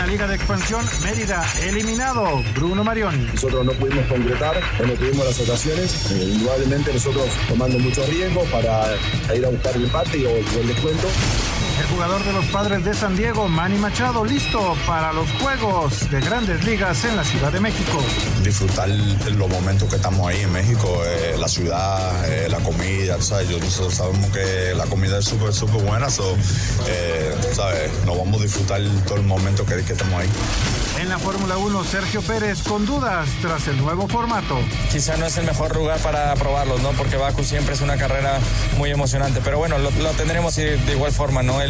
La Liga de Expansión, Mérida, eliminado, Bruno Marioni. Nosotros no pudimos concretar, no tuvimos las ocasiones. Eh, indudablemente nosotros tomando mucho riesgo para ir a buscar el empate o el descuento. El jugador de los padres de San Diego, Manny Machado, listo para los Juegos de Grandes Ligas en la Ciudad de México. Disfrutar los momentos que estamos ahí en México, eh, la ciudad, eh, la comida, ¿sabes? Nosotros sabemos que la comida es súper, súper buena, so, eh, ¿sabes? Nos vamos a disfrutar todo el momento que, que estamos ahí. En la Fórmula 1, Sergio Pérez con dudas tras el nuevo formato. Quizá no es el mejor lugar para probarlo, ¿no? Porque Baku siempre es una carrera muy emocionante, pero bueno, lo, lo tendremos de igual forma, ¿no? El,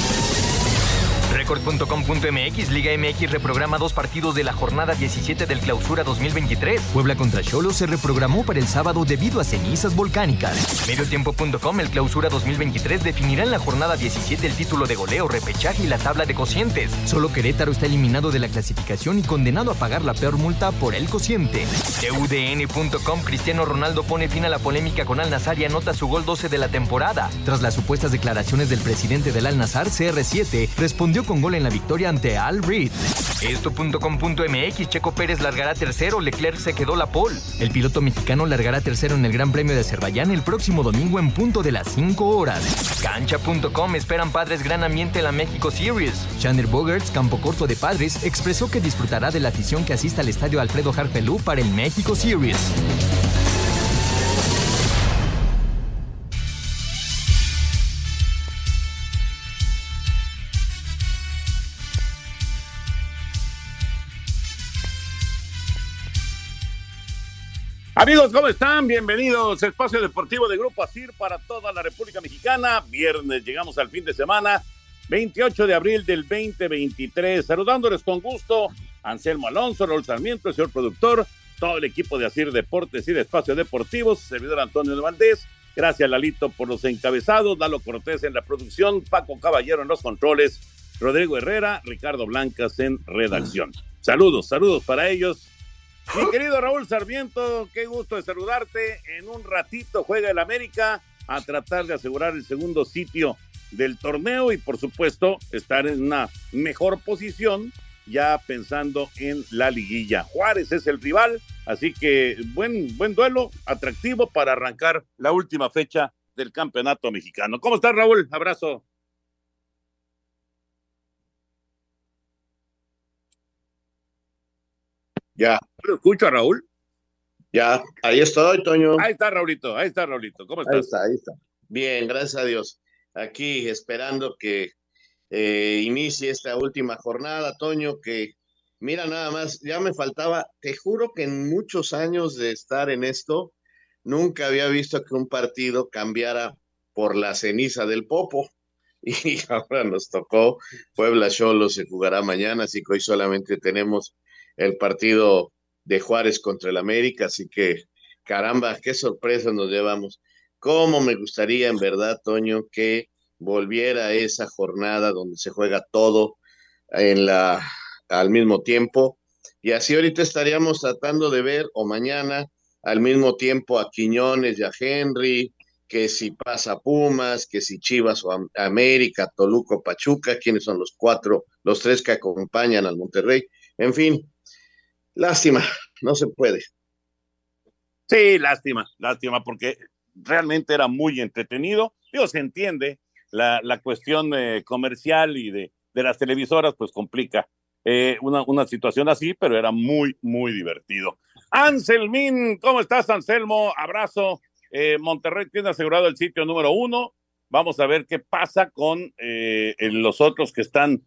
Record.com.mx Liga MX reprograma dos partidos de la jornada 17 del Clausura 2023. Puebla contra Cholo se reprogramó para el sábado debido a cenizas volcánicas. Mediotiempo.com El Clausura 2023 definirá en la jornada 17 el título de goleo, repechaje y la tabla de cocientes. Solo Querétaro está eliminado de la clasificación y condenado a pagar la peor multa por el cociente. TUDN.com Cristiano Ronaldo pone fin a la polémica con Al Nazar y anota su gol 12 de la temporada. Tras las supuestas declaraciones del presidente del Al Nazar, CR7 respondió con gol en la victoria ante Al Reed. Esto.com.mx Checo Pérez largará tercero, Leclerc se quedó la pole. El piloto mexicano largará tercero en el Gran Premio de Azerbaiyán el próximo domingo en punto de las 5 horas. Cancha.com esperan padres gran ambiente en la México Series. Chandler Bogarts, campo corto de padres, expresó que disfrutará de la afición que asista al estadio Alfredo Harpelú para el México Series. Amigos, ¿cómo están? Bienvenidos a Espacio Deportivo de Grupo ASIR para toda la República Mexicana. Viernes llegamos al fin de semana, 28 de abril del 2023. Saludándoles con gusto, Anselmo Alonso, Raúl Sarmiento, el señor productor, todo el equipo de ASIR Deportes y de Espacio Deportivos, servidor Antonio de Valdés. Gracias, Lalito, por los encabezados, Lalo Cortés en la producción, Paco Caballero en los controles, Rodrigo Herrera, Ricardo Blancas en redacción. Saludos, saludos para ellos. Mi querido Raúl Sarmiento, qué gusto de saludarte. En un ratito juega el América a tratar de asegurar el segundo sitio del torneo y por supuesto estar en una mejor posición ya pensando en la liguilla. Juárez es el rival, así que buen, buen duelo, atractivo para arrancar la última fecha del campeonato mexicano. ¿Cómo estás, Raúl? Abrazo. Ya. ¿Lo escucho a Raúl? Ya, ahí estoy, Toño. Ahí está, Raulito, ahí está, Raulito. ¿Cómo estás? Ahí está, ahí está. Bien, gracias a Dios. Aquí esperando que eh, inicie esta última jornada, Toño, que mira nada más, ya me faltaba, te juro que en muchos años de estar en esto, nunca había visto que un partido cambiara por la ceniza del Popo. Y ahora nos tocó Puebla Cholo, se jugará mañana, así que hoy solamente tenemos el partido de Juárez contra el América, así que caramba, qué sorpresa nos llevamos. Cómo me gustaría en verdad, Toño, que volviera esa jornada donde se juega todo en la al mismo tiempo y así ahorita estaríamos tratando de ver o mañana al mismo tiempo a Quiñones y a Henry, que si pasa Pumas, que si Chivas o América, Toluca, Pachuca, quiénes son los cuatro, los tres que acompañan al Monterrey. En fin, lástima, no se puede. Sí, lástima, lástima, porque realmente era muy entretenido. Digo, se entiende, la, la cuestión eh, comercial y de, de, las televisoras, pues complica eh, una, una situación así, pero era muy, muy divertido. Anselmín, ¿cómo estás, Anselmo? Abrazo. Eh, Monterrey tiene asegurado el sitio número uno. Vamos a ver qué pasa con los otros que están,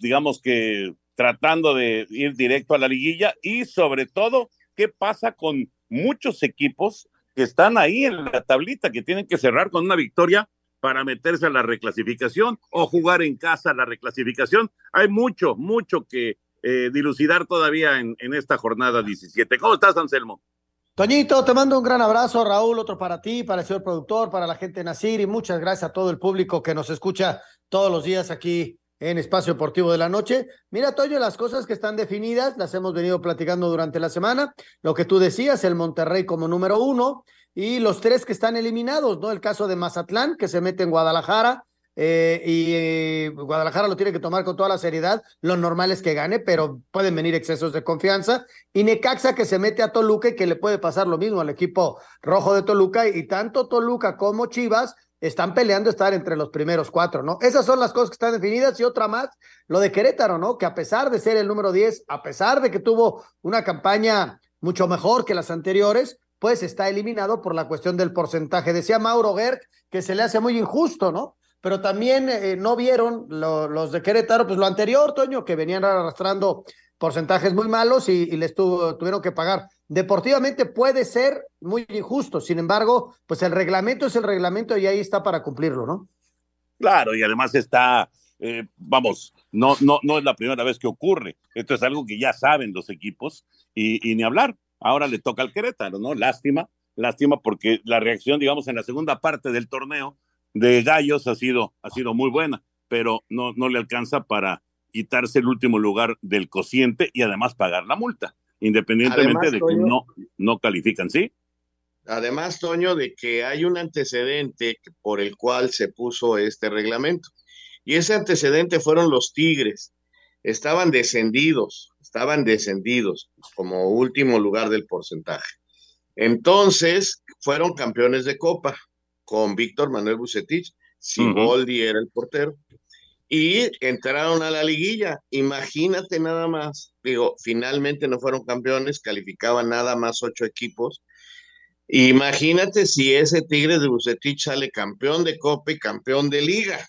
digamos que tratando de ir directo a la liguilla y sobre todo, qué pasa con muchos equipos que están ahí en la tablita, que tienen que cerrar con una victoria para meterse a la reclasificación o jugar en casa la reclasificación. Hay mucho, mucho que eh, dilucidar todavía en, esta jornada 17. ¿Cómo estás, Anselmo? Toñito, te mando un gran abrazo, Raúl, otro para ti, para el señor productor, para la gente de Nacir y muchas gracias a todo el público que nos escucha todos los días aquí en Espacio Deportivo de la Noche. Mira, Toño, las cosas que están definidas las hemos venido platicando durante la semana. Lo que tú decías, el Monterrey como número uno y los tres que están eliminados, ¿no? El caso de Mazatlán, que se mete en Guadalajara. Eh, y eh, Guadalajara lo tiene que tomar con toda la seriedad. Lo normal es que gane, pero pueden venir excesos de confianza. Y Necaxa que se mete a Toluca y que le puede pasar lo mismo al equipo rojo de Toluca. Y tanto Toluca como Chivas están peleando estar entre los primeros cuatro, ¿no? Esas son las cosas que están definidas y otra más, lo de Querétaro, ¿no? Que a pesar de ser el número 10, a pesar de que tuvo una campaña mucho mejor que las anteriores, pues está eliminado por la cuestión del porcentaje. Decía Mauro Gerg que se le hace muy injusto, ¿no? Pero también eh, no vieron los de Querétaro, pues lo anterior, Toño, que venían arrastrando porcentajes muy malos y, les tuvieron que pagar. Deportivamente puede ser muy injusto, sin embargo, pues el reglamento es el reglamento y ahí está para cumplirlo, ¿no? Claro, y además está, eh, vamos, no, no, no es la primera vez que ocurre. Esto es algo que ya saben los equipos y, y ni hablar. Ahora le toca al Querétaro, ¿no? Lástima, lástima porque la reacción, digamos, en la segunda parte del torneo de Gallos ha sido, ha sido muy buena, pero no, no le alcanza para quitarse el último lugar del cociente y además pagar la multa, independientemente de que no, no califican, ¿sí? Además, Toño, de que hay un antecedente por el cual se puso este reglamento. Y ese antecedente fueron los Tigres. Estaban descendidos, estaban descendidos como último lugar del porcentaje. Entonces, fueron campeones de Copa con Víctor Manuel Bucetich. Siboldi era el portero y entraron a la liguilla. Imagínate nada más, digo, finalmente no fueron campeones, calificaban nada más ocho equipos. Imagínate si ese Tigres de Bucetich sale campeón de Copa y campeón de Liga.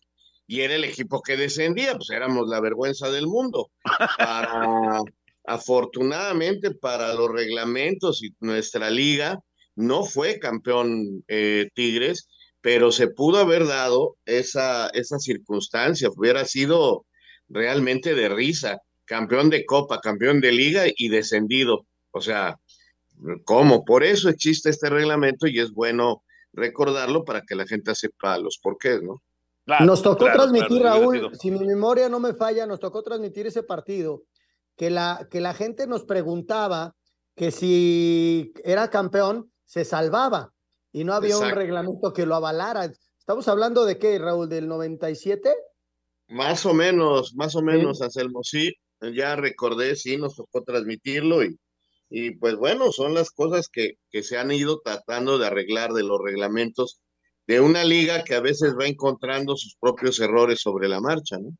Y era el equipo que descendía, pues éramos la vergüenza del mundo. Para, afortunadamente para los reglamentos y nuestra liga, no fue campeón eh, Tigres, pero se pudo haber dado esa, esa circunstancia, hubiera sido realmente de risa, campeón de Copa, campeón de Liga y descendido. O sea, ¿cómo? Por eso existe este reglamento y es bueno recordarlo para que la gente sepa los porqués, ¿no? nos tocó transmitir, Raúl, si mi memoria no me falla, nos tocó transmitir ese partido, que la, que la gente nos preguntaba que si era campeón, se salvaba y no había un reglamento que lo avalara. Estamos hablando de qué, Raúl, del 97? Más o menos, más o menos, Anselmo, sí, ya recordé, sí, nos tocó transmitirlo y, y pues bueno, son las cosas que, que se han ido tratando de arreglar de los reglamentos de una liga que a veces va encontrando sus propios errores sobre la marcha, ¿no?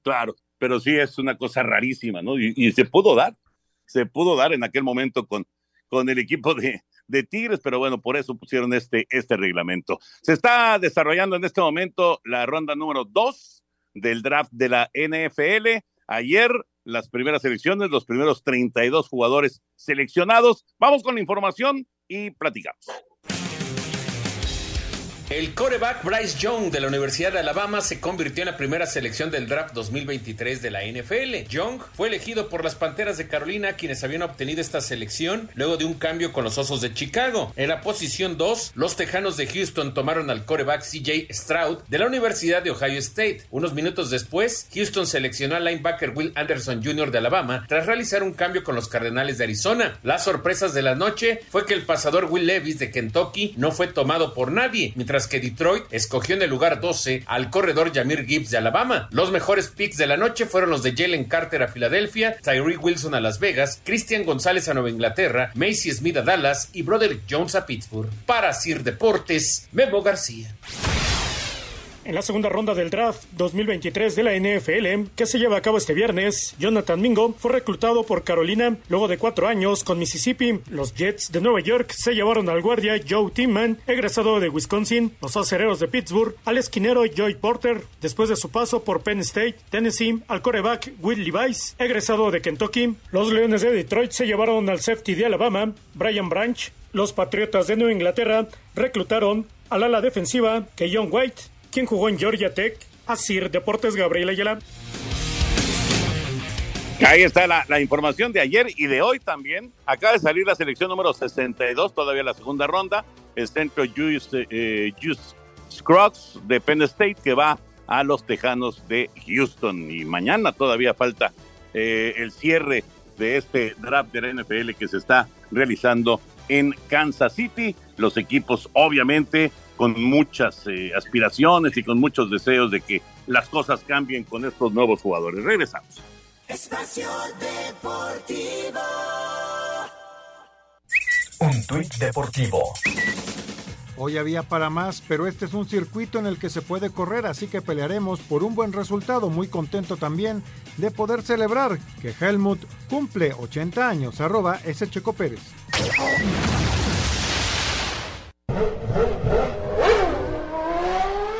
Claro, pero sí es una cosa rarísima, ¿no? Y, y se pudo dar, se pudo dar en aquel momento con, con el equipo de, de Tigres, pero bueno, por eso pusieron este, este reglamento. Se está desarrollando en este momento la ronda número dos del draft de la NFL. Ayer las primeras selecciones, los primeros 32 jugadores seleccionados. Vamos con la información y platicamos. El coreback Bryce Young de la Universidad de Alabama se convirtió en la primera selección del draft 2023 de la NFL. Young fue elegido por las Panteras de Carolina, quienes habían obtenido esta selección luego de un cambio con los Osos de Chicago. En la posición 2, los Tejanos de Houston tomaron al coreback CJ Stroud de la Universidad de Ohio State. Unos minutos después, Houston seleccionó al linebacker Will Anderson Jr. de Alabama tras realizar un cambio con los Cardenales de Arizona. Las sorpresas de la noche fue que el pasador Will Levis de Kentucky no fue tomado por nadie, mientras que Detroit escogió en el lugar 12 al corredor Jamir Gibbs de Alabama. Los mejores picks de la noche fueron los de Jalen Carter a Filadelfia, Tyree Wilson a Las Vegas, Christian González a Nueva Inglaterra, Macy Smith a Dallas y Broderick Jones a Pittsburgh. Para Sir Deportes, Memo García. En la segunda ronda del draft 2023 de la NFL, que se lleva a cabo este viernes, Jonathan Mingo fue reclutado por Carolina luego de cuatro años con Mississippi. Los Jets de Nueva York se llevaron al guardia Joe Timman, egresado de Wisconsin, los acereros de Pittsburgh, al esquinero Joy Porter, después de su paso por Penn State, Tennessee, al coreback Will Levis, egresado de Kentucky. Los Leones de Detroit se llevaron al safety de Alabama, Brian Branch. Los Patriotas de Nueva Inglaterra reclutaron al ala defensiva, Keyon White, quien jugó en Georgia Tech, Asir Deportes Gabriel Ayala. Ahí está la, información de ayer y de hoy también. Acaba de salir la selección número 62, todavía la segunda ronda. El centro Juice, eh, Scruggs de Penn State que va a los Tejanos de Houston. Y mañana todavía falta eh, el cierre de este draft de la NFL que se está realizando en Kansas City. Los equipos obviamente con muchas eh, aspiraciones y con muchos deseos de que las cosas cambien con estos nuevos jugadores. Regresamos. Espacio Deportivo. Un tuit deportivo. Hoy había para más, pero este es un circuito en el que se puede correr, así que pelearemos por un buen resultado. Muy contento también de poder celebrar que Helmut cumple 80 años. Arroba S. Checo Pérez.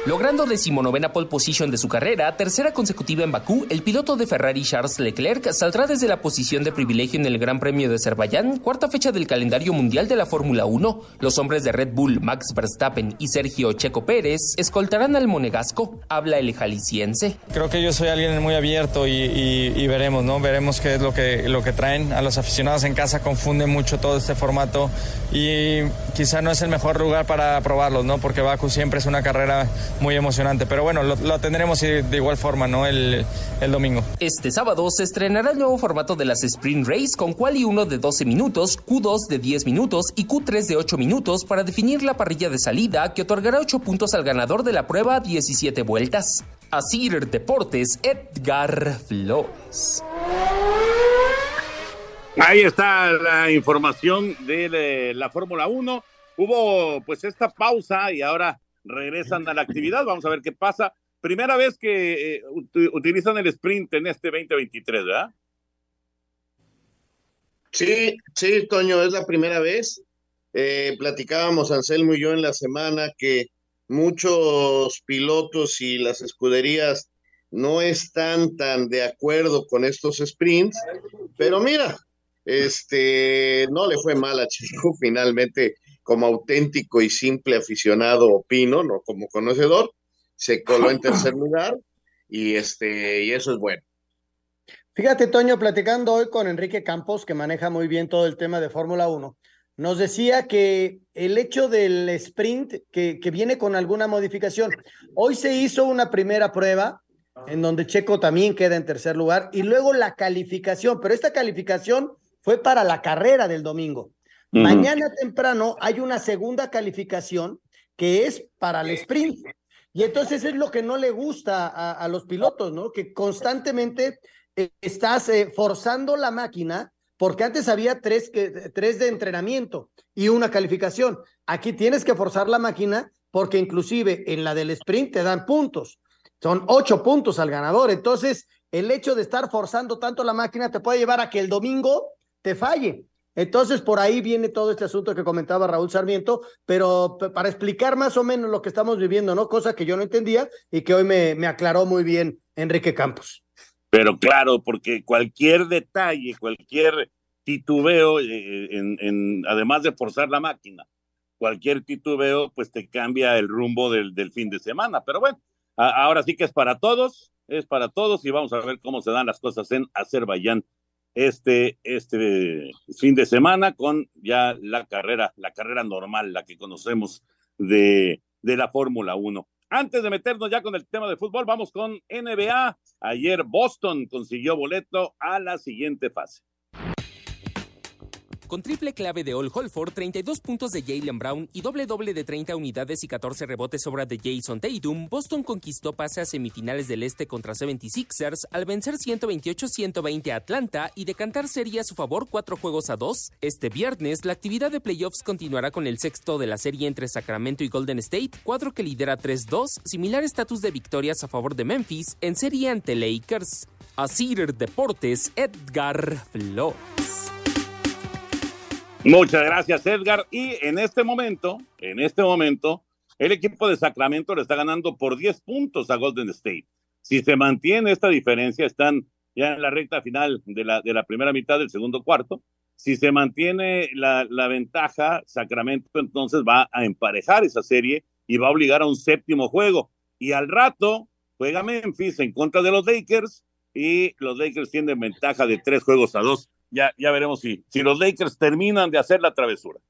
Logrando decimonovena pole position de su carrera, tercera consecutiva en Bakú, el piloto de Ferrari Charles Leclerc saldrá desde la posición de privilegio en el Gran Premio de Azerbaiyán, cuarta fecha del calendario mundial de la Fórmula 1. Los hombres de Red Bull, Max Verstappen y Sergio Checo Pérez, escoltarán al monegasco. Habla el jalisciense. Creo que yo soy alguien muy abierto y, veremos, ¿no? Veremos qué es lo que, lo que traen. A los aficionados en casa confunde mucho todo este formato y quizá no es el mejor lugar para probarlos, ¿no? Porque Bakú siempre es una carrera muy emocionante. Pero bueno, lo, lo tendremos de igual forma, ¿no? El, el, domingo. Este sábado se estrenará el nuevo formato de las Sprint Race con Quali 1 de 12 minutos, Q2 de 10 minutos y Q3 de 8 minutos para definir la parrilla de salida que otorgará 8 puntos al ganador de la prueba 17 vueltas. Asir Deportes, Edgar Flores. Ahí está la información de la Fórmula 1. Hubo pues esta pausa y ahora regresan a la actividad. Vamos a ver qué pasa. Primera vez que eh, utilizan el sprint en este 2023, ¿verdad? Sí, sí, Toño, es la primera vez. Eh, platicábamos Anselmo y yo en la semana que muchos pilotos y las escuderías no están tan de acuerdo con estos sprints, pero mira, este no le fue mal a Chico finalmente como auténtico y simple aficionado opino, no como conocedor, se coló en tercer lugar y este y eso es bueno. Fíjate, Toño, platicando hoy con Enrique Campos, que maneja muy bien todo el tema de Fórmula 1, nos decía que el hecho del sprint que, que viene con alguna modificación. Hoy se hizo una primera prueba en donde Checo también queda en tercer lugar y luego la calificación, pero esta calificación fue para la carrera del domingo. Mañana temprano hay una segunda calificación que es para el sprint. Y entonces es lo que no le gusta a, a los pilotos, ¿no? Que constantemente eh, estás eh, forzando la máquina, porque antes había tres, que, tres de entrenamiento y una calificación. Aquí tienes que forzar la máquina porque inclusive en la del sprint te dan puntos. Son ocho puntos al ganador. Entonces, el hecho de estar forzando tanto la máquina te puede llevar a que el domingo te falle. Entonces, por ahí viene todo este asunto que comentaba Raúl Sarmiento, pero para explicar más o menos lo que estamos viviendo, ¿no? Cosa que yo no entendía y que hoy me, me aclaró muy bien Enrique Campos. Pero claro, porque cualquier detalle, cualquier titubeo, eh, en, en, además de forzar la máquina, cualquier titubeo pues te cambia el rumbo del, del fin de semana. Pero bueno, ahora sí que es para todos, es para todos y vamos a ver cómo se dan las cosas en Azerbaiyán este, este fin de semana con ya la carrera, la carrera normal, la que conocemos de, de la Fórmula 1. Antes de meternos ya con el tema de fútbol, vamos con NBA. Ayer Boston consiguió boleto a la siguiente fase. Con triple clave de All Holford, 32 puntos de Jalen Brown y doble doble de 30 unidades y 14 rebotes sobra de Jason Tatum, Boston conquistó pase a semifinales del Este contra 76ers al vencer 128-120 a Atlanta y decantar serie a su favor cuatro juegos a dos. Este viernes, la actividad de playoffs continuará con el sexto de la serie entre Sacramento y Golden State, cuadro que lidera 3-2, similar estatus de victorias a favor de Memphis en serie ante Lakers. Asir Deportes, Edgar Flores. Muchas gracias, Edgar. Y en este momento, en este momento, el equipo de Sacramento le está ganando por 10 puntos a Golden State. Si se mantiene esta diferencia, están ya en la recta final de la, de la primera mitad del segundo cuarto. Si se mantiene la, la ventaja, Sacramento entonces va a emparejar esa serie y va a obligar a un séptimo juego. Y al rato juega Memphis en contra de los Lakers y los Lakers tienen ventaja de tres juegos a dos ya, ya veremos si, si los Lakers terminan de hacer la travesura.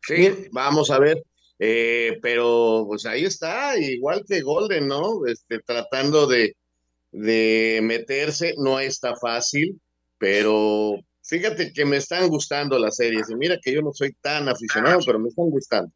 Sí, vamos a ver. Eh, pero pues ahí está, igual que Golden, ¿no? Este, tratando de, de meterse, no está fácil, pero fíjate que me están gustando las series. Y mira que yo no soy tan aficionado, pero me están gustando.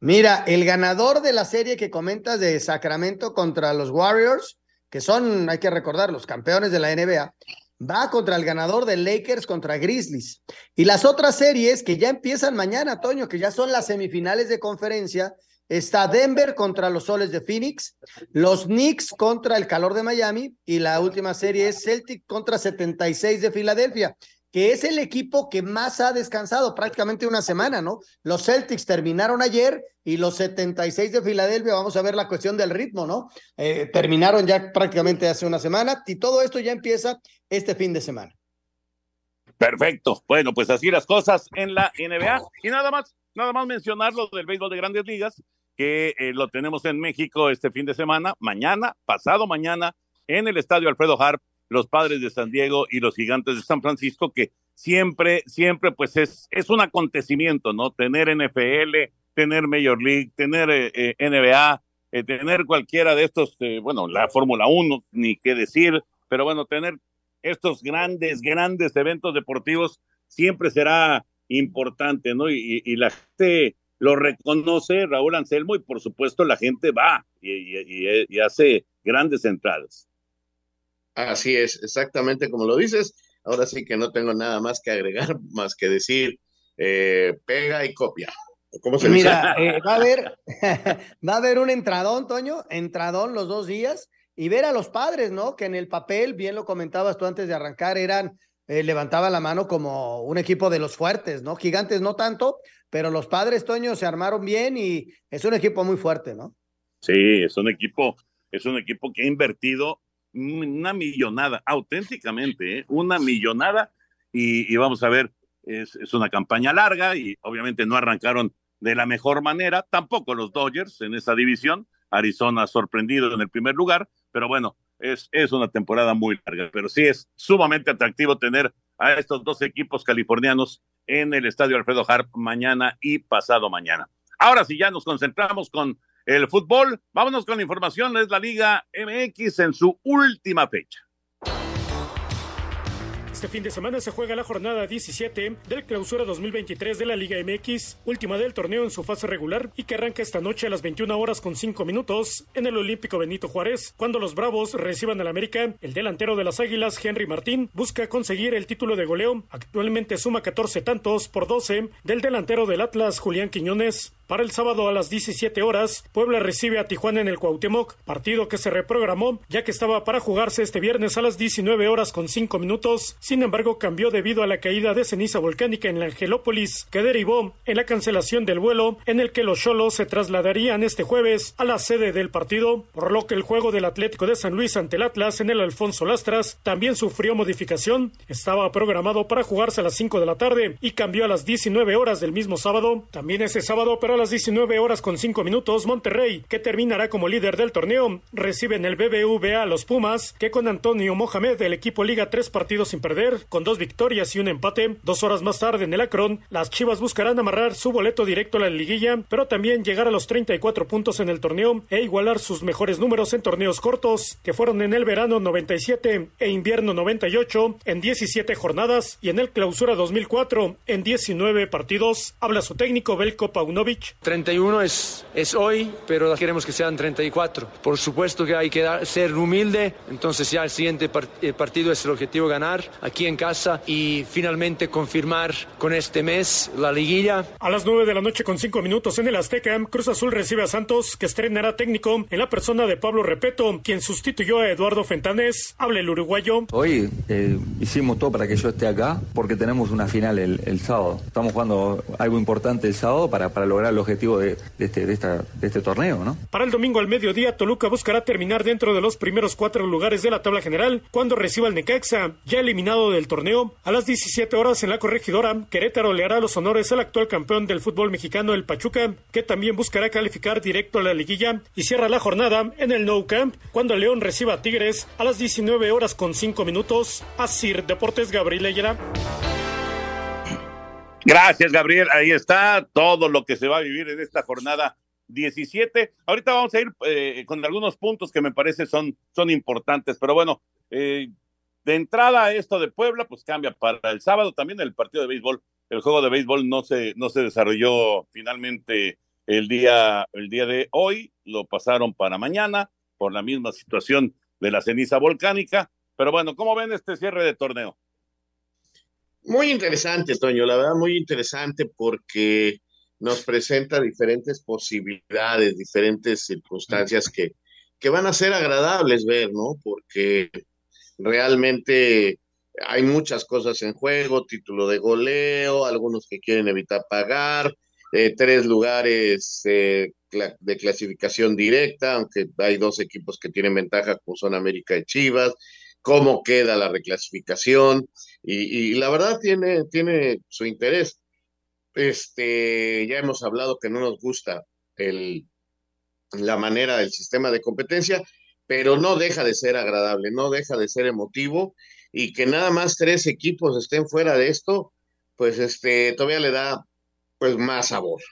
Mira, el ganador de la serie que comentas de Sacramento contra los Warriors que son, hay que recordar, los campeones de la NBA, va contra el ganador de Lakers contra Grizzlies. Y las otras series que ya empiezan mañana, Toño, que ya son las semifinales de conferencia, está Denver contra los Soles de Phoenix, los Knicks contra el calor de Miami y la última serie es Celtic contra 76 de Filadelfia que es el equipo que más ha descansado, prácticamente una semana, ¿no? Los Celtics terminaron ayer y los 76 de Filadelfia, vamos a ver la cuestión del ritmo, ¿no? Eh, terminaron ya prácticamente hace una semana y todo esto ya empieza este fin de semana. Perfecto. Bueno, pues así las cosas en la NBA. Y nada más, nada más mencionar lo del béisbol de grandes ligas, que eh, lo tenemos en México este fin de semana, mañana, pasado mañana, en el estadio Alfredo Harp los padres de San Diego y los gigantes de San Francisco, que siempre, siempre, pues es, es un acontecimiento, ¿no? Tener NFL, tener Major League, tener eh, eh, NBA, eh, tener cualquiera de estos, bueno, la Fórmula 1, ni qué decir, pero bueno, tener estos grandes, grandes eventos deportivos siempre será importante, ¿no? Y, la gente lo reconoce, Raúl Anselmo, y por supuesto la gente va y hace grandes entradas. Así es, exactamente como lo dices. Ahora sí que no tengo nada más que agregar, más que decir eh, pega y copia. ¿Cómo se Mira, eh, va a haber, va a haber un entradón, Toño, entradón los dos días y ver a los padres, ¿no? Que en el papel, bien lo comentabas tú antes de arrancar, eran, eh, levantaban la mano como un equipo de los fuertes, ¿no? Gigantes no tanto, pero los padres, Toño, se armaron bien y es un equipo muy fuerte, ¿no? Sí, es un equipo, es un equipo que ha invertido una millonada, auténticamente, ¿eh? una millonada. Y, vamos a ver, es, es, una campaña larga y obviamente no arrancaron de la mejor manera, tampoco los Dodgers en esa división. Arizona sorprendido en el primer lugar, pero bueno, es, es una temporada muy larga, pero sí es sumamente atractivo tener a estos dos equipos californianos en el Estadio Alfredo Harp mañana y pasado mañana. Ahora sí, ya nos concentramos con el fútbol. Vámonos con la información, es la Liga MX en su última fecha. Este fin de semana se juega la jornada 17 del clausura 2023 de la Liga MX, última del torneo en su fase regular y que arranca esta noche a las 21 horas con 5 minutos en el Olímpico Benito Juárez. Cuando los Bravos reciban al América, el delantero de las Águilas, Henry Martín, busca conseguir el título de goleo. Actualmente suma 14 tantos por 12 del delantero del Atlas, Julián Quiñones. Para el sábado a las 17 horas, Puebla recibe a Tijuana en el Cuauhtémoc, partido que se reprogramó ya que estaba para jugarse este viernes a las 19 horas con 5 minutos. Embargo, cambió debido a la caída de ceniza volcánica en la Angelópolis, que derivó en la cancelación del vuelo en el que los Cholos se trasladarían este jueves a la sede del partido, por lo que el juego del Atlético de San Luis ante el Atlas en el Alfonso Lastras también sufrió modificación. Estaba programado para jugarse a las 5 de la tarde y cambió a las 19 horas del mismo sábado. También ese sábado, pero a las 19 horas con 5 minutos, Monterrey, que terminará como líder del torneo, recibe en el BBVA a los Pumas, que con Antonio Mohamed el equipo liga tres partidos sin perder, con dos victorias y un empate. Dos horas más tarde en el Akron, las Chivas buscarán amarrar su boleto directo a la liguilla, pero también llegar a los 34 puntos en el torneo e igualar sus mejores números en torneos cortos, que fueron en el verano 97 e invierno 98 en 17 jornadas y en el clausura 2004 en 19 partidos. Habla su técnico Belko Paunovic. 31 es, es hoy, pero queremos que sean 34. Por supuesto que hay que ser humilde, entonces ya el siguiente partido es el objetivo ganar aquí en casa y finalmente confirmar con este mes la liguilla. A las 9 de la noche con 5 minutos en el Azteca, Cruz Azul recibe a Santos, que estrenará técnico en la persona de Pablo Repeto, quien sustituyó a Eduardo Fentanes. Habla el uruguayo. Hoy eh, hicimos todo para que yo esté acá porque tenemos una final el, el sábado. Estamos jugando algo importante el sábado para, para lograr el objetivo de, de, este, de, esta, de este torneo, ¿no? Para el domingo al mediodía, Toluca buscará terminar dentro de los primeros cuatro lugares de la tabla general cuando reciba el Necaxa, ya eliminado del torneo. A las 17 horas en la corregidora, Querétaro le hará los honores al actual campeón del fútbol mexicano, el Pachuca, que también buscará calificar directo a la liguilla y cierra la jornada en el No Camp cuando León reciba a Tigres a las 19 horas con 5 minutos. Asir Deportes Gabriel Ayala. Gracias, Gabriel. Ahí está todo lo que se va a vivir en esta jornada 17. Ahorita vamos a ir eh, con algunos puntos que me parece son, son importantes, pero bueno, eh, de entrada esto de Puebla, pues cambia para el sábado también el partido de béisbol. El juego de béisbol no se, no se desarrolló finalmente el día, el día de hoy, lo pasaron para mañana por la misma situación de la ceniza volcánica. Pero bueno, ¿cómo ven este cierre de torneo? Muy interesante, Toño, la verdad, muy interesante porque nos presenta diferentes posibilidades, diferentes circunstancias que, que van a ser agradables ver, ¿no? Porque realmente hay muchas cosas en juego, título de goleo, algunos que quieren evitar pagar, eh, tres lugares eh, de clasificación directa, aunque hay dos equipos que tienen ventaja, como son América y Chivas, cómo queda la reclasificación, y, y la verdad tiene, tiene su interés. Este, ya hemos hablado que no nos gusta el, la manera del sistema de competencia, pero no deja de ser agradable, no deja de ser emotivo y que nada más tres equipos estén fuera de esto, pues este todavía le da pues más sabor.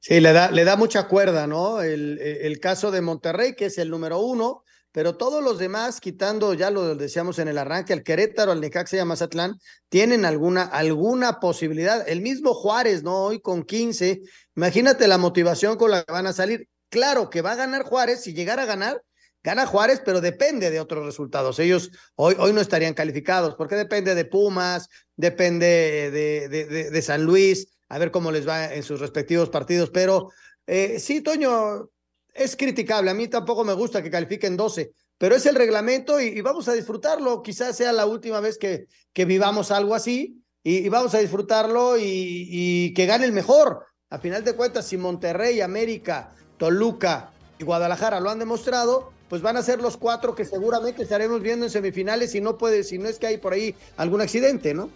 Sí, le da, le da mucha cuerda, ¿no? El, el caso de Monterrey, que es el número uno, pero todos los demás, quitando, ya lo decíamos en el arranque, el Querétaro, el Necaxa y el Mazatlán, tienen alguna, alguna posibilidad. El mismo Juárez, ¿no? Hoy con 15, imagínate la motivación con la que van a salir. Claro que va a ganar Juárez, si llegara a ganar, gana Juárez, pero depende de otros resultados. Ellos hoy, hoy no estarían calificados, porque depende de Pumas, depende de, de, San Luis, a ver cómo les va en sus respectivos partidos, pero eh, sí, Toño, es criticable. A mí tampoco me gusta que califiquen 12, pero es el reglamento y, vamos a disfrutarlo. Quizás sea la última vez que, que vivamos algo así y, y vamos a disfrutarlo y, y, que gane el mejor. A final de cuentas, si Monterrey, América, Toluca y Guadalajara lo han demostrado, pues van a ser los cuatro que seguramente estaremos viendo en semifinales si no puede, si no es que hay por ahí algún accidente, ¿no?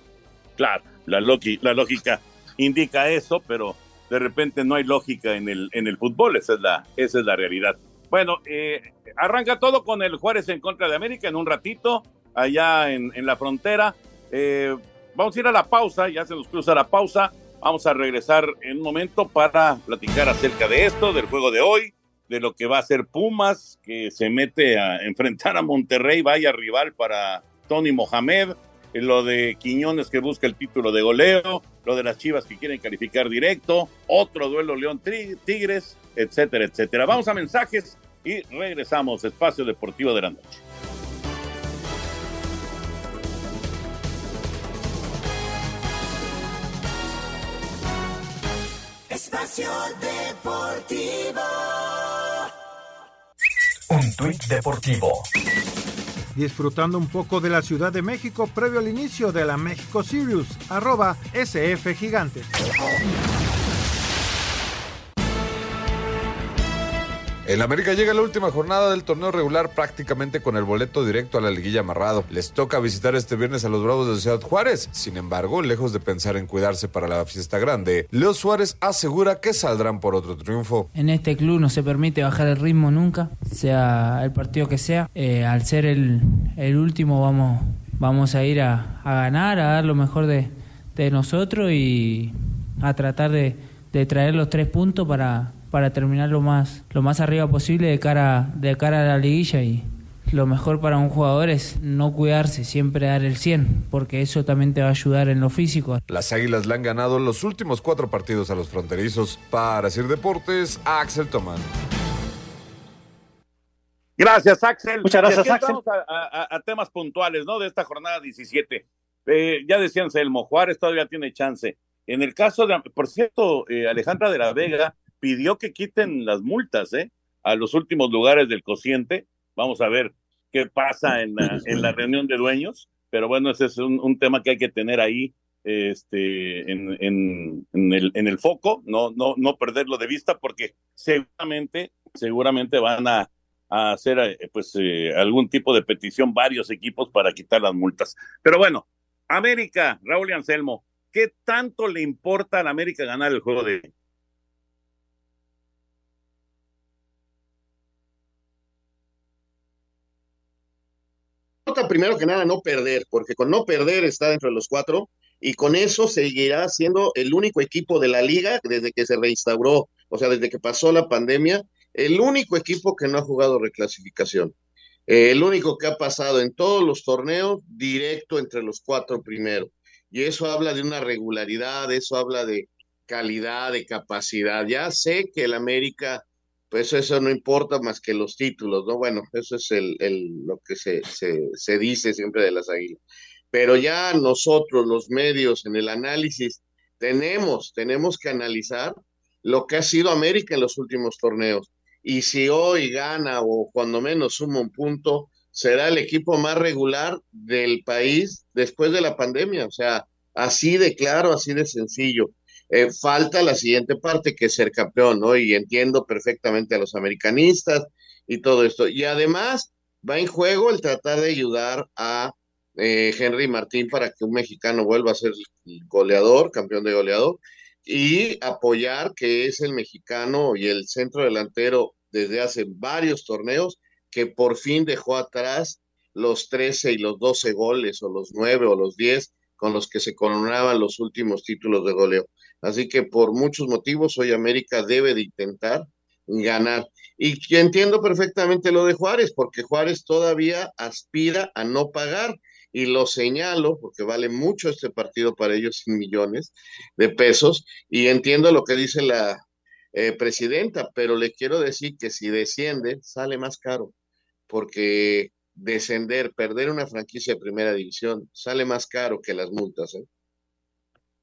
Claro, la, lógica indica eso, pero de repente no hay lógica en el, en el fútbol, esa es la, esa es la realidad. Bueno, eh, arranca todo con el Juárez en contra de América en un ratito, allá en, en la frontera. Eh, vamos a ir a la pausa, ya se nos cruza la pausa. Vamos a regresar en un momento para platicar acerca de esto, del juego de hoy, de lo que va a ser Pumas, que se mete a enfrentar a Monterrey, vaya rival para Tony Mohamed, lo de Quiñones que busca el título de goleo, lo de las Chivas que quieren calificar directo, otro duelo León Tigres, etcétera, etcétera. Vamos a mensajes y regresamos, Espacio Deportivo de la Noche. Espacio Deportivo. Un tuit deportivo. Disfrutando un poco de la Ciudad de México previo al inicio de la México Sirius, arroba SF Gigantes. El América llega la última jornada del torneo regular prácticamente con el boleto directo a la liguilla amarrado. Les toca visitar este viernes a los Bravos de Ciudad Juárez. Sin embargo, lejos de pensar en cuidarse para la fiesta grande, Leo Suárez asegura que saldrán por otro triunfo. En este club no se permite bajar el ritmo nunca, sea el partido que sea. Eh, al ser el, último vamos, vamos a ir a, ganar, a dar lo mejor de, nosotros y a tratar de traer los tres puntos para para terminar lo más, lo más arriba posible de cara, de cara a la liguilla y lo mejor para un jugador es no cuidarse, siempre dar el 100, porque eso también te va a ayudar en lo físico. Las Águilas le han ganado los últimos cuatro partidos a los fronterizos. Para Sir Deportes, Axel Tomán. Gracias, Axel. Muchas gracias, Axel. A, a, a, temas puntuales, ¿no? De esta jornada 17. Eh, ya decían Selmo, Juárez todavía tiene chance. En el caso de, por cierto, eh, Alejandra de la Vega pidió que quiten las multas ¿eh? a los últimos lugares del cociente. Vamos a ver qué pasa en la, en la reunión de dueños, pero bueno, ese es un, un tema que hay que tener ahí este, en, en, en, el, en el foco, no, no, no perderlo de vista, porque seguramente, seguramente van a, a hacer eh, pues eh, algún tipo de petición varios equipos para quitar las multas. Pero bueno, América, Raúl y Anselmo, ¿qué tanto le importa a la América ganar el juego de, primero que nada no perder, porque con no perder está dentro de los cuatro y con eso seguirá siendo el único equipo de la liga desde que se reinstauró, o sea, desde que pasó la pandemia, el único equipo que no ha jugado reclasificación, eh, el único que ha pasado en todos los torneos directo entre los cuatro primeros. Y eso habla de una regularidad, eso habla de calidad, de capacidad. Ya sé que el América pues eso no importa más que los títulos, ¿no? Bueno, eso es el, el, lo que se, se, se dice siempre de las águilas. Pero ya nosotros, los medios, en el análisis, tenemos, tenemos que analizar lo que ha sido América en los últimos torneos. Y si hoy gana o cuando menos suma un punto, será el equipo más regular del país después de la pandemia. O sea, así de claro, así de sencillo. Eh, falta la siguiente parte, que es ser campeón, ¿no? Y entiendo perfectamente a los americanistas y todo esto. Y además va en juego el tratar de ayudar a eh, Henry Martín para que un mexicano vuelva a ser goleador, campeón de goleador, y apoyar que es el mexicano y el centro delantero desde hace varios torneos que por fin dejó atrás los 13 y los 12 goles o los 9 o los 10 con los que se coronaban los últimos títulos de goleo. Así que por muchos motivos hoy América debe de intentar ganar. Y entiendo perfectamente lo de Juárez, porque Juárez todavía aspira a no pagar. Y lo señalo porque vale mucho este partido para ellos, sin millones de pesos. Y entiendo lo que dice la eh, presidenta, pero le quiero decir que si desciende, sale más caro, porque descender, perder una franquicia de primera división, sale más caro que las multas. ¿eh?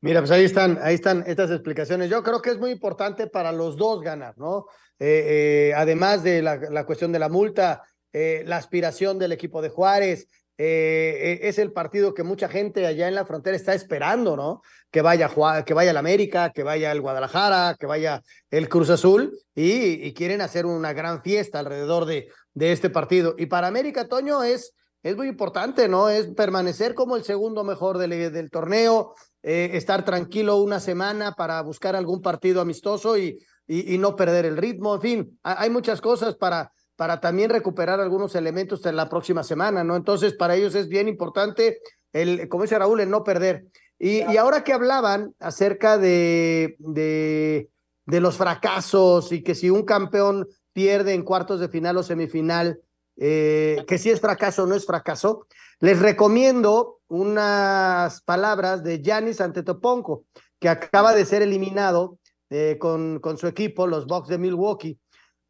Mira, pues ahí están, ahí están estas explicaciones. Yo creo que es muy importante para los dos ganar, ¿no? Eh, eh, además de la, cuestión de la multa, la aspiración del equipo de Juárez, es el partido que mucha gente allá en la frontera está esperando, ¿no? Que vaya, que vaya el América, que vaya el Guadalajara, que vaya el Cruz Azul y quieren hacer una gran fiesta alrededor de, de este partido. Y para América, Toño, es, es muy importante, ¿no? Es permanecer como el segundo mejor del, del torneo, eh, estar tranquilo una semana para buscar algún partido amistoso y, y, no perder el ritmo. En fin, hay muchas cosas para, para también recuperar algunos elementos en la próxima semana, ¿no? Entonces, para ellos es bien importante, el, como dice Raúl, el no perder. Y, y ahora que hablaban acerca de, de, de los fracasos y que si un campeón pierde en cuartos de final o semifinal, eh, que si es fracaso o no es fracaso, les recomiendo unas palabras de Giannis Antetokounmpo, que acaba de ser eliminado eh, con, con su equipo, los Bucks de Milwaukee.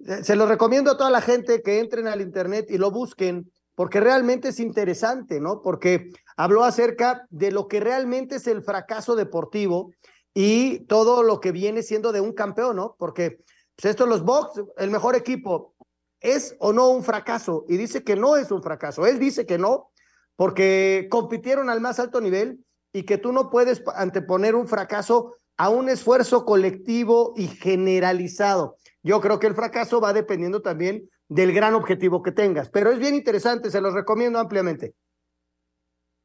Eh, se lo recomiendo a toda la gente que entren al internet y lo busquen, porque realmente es interesante, ¿no? Porque habló acerca de lo que realmente es el fracaso deportivo y todo lo que viene siendo de un campeón, ¿no? Porque pues esto los Bucks, el mejor equipo, ¿es o no un fracaso? Y dice que no es un fracaso. Él dice que no, porque compitieron al más alto nivel y que tú no puedes anteponer un fracaso a un esfuerzo colectivo y generalizado. Yo creo que el fracaso va dependiendo también del gran objetivo que tengas, pero es bien interesante, se los recomiendo ampliamente.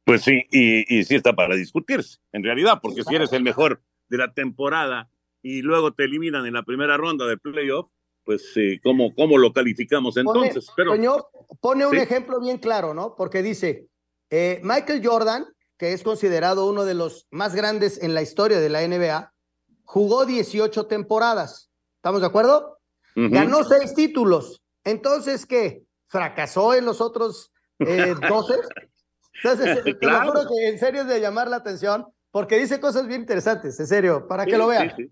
Pues sí, y, y sí está para discutirse, en realidad, porque si eres el mejor de la temporada y luego te eliminan en la primera ronda de playoff, pues sí, ¿cómo, cómo lo calificamos entonces? Pone, Pero, Toño, pone un ¿sí? ejemplo bien claro, ¿no? Porque dice, eh, Michael Jordan, que es considerado uno de los más grandes en la historia de la NBA, jugó 18 temporadas. ¿Estamos de acuerdo? Ganó seis títulos. Entonces, ¿qué? ¿Fracasó en los otros eh, 12? Entonces, te lo Claro. juro que en serio es de llamar la atención, porque dice cosas bien interesantes, en serio, para que lo sí, vean. Sí,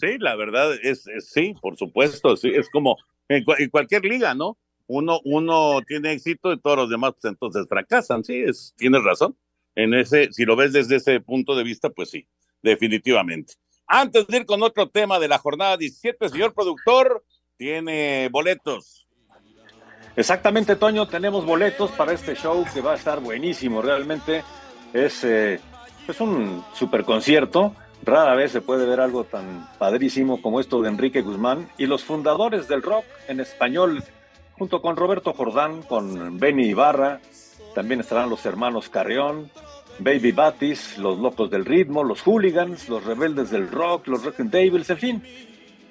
Sí, la verdad es, es- sí, por supuesto, sí, es como en, en cualquier liga, ¿no? Uno, uno tiene éxito y todos los demás pues, entonces fracasan, sí, es, tienes razón. En ese, si lo ves desde ese punto de vista, pues sí, definitivamente. Antes de ir con otro tema de la jornada 17, señor productor, tiene boletos. Exactamente, Toño, tenemos boletos para este show que va a estar buenísimo, realmente es, eh, es un super concierto, rara vez se puede ver algo tan padrísimo como esto de Enrique Guzmán y los fundadores del rock en español, junto con Roberto Jordán, con Benny Ibarra, también estarán los hermanos Carrión, Baby Batis, los locos del ritmo, los hooligans, los rebeldes del rock, los rock and Devils, en fin,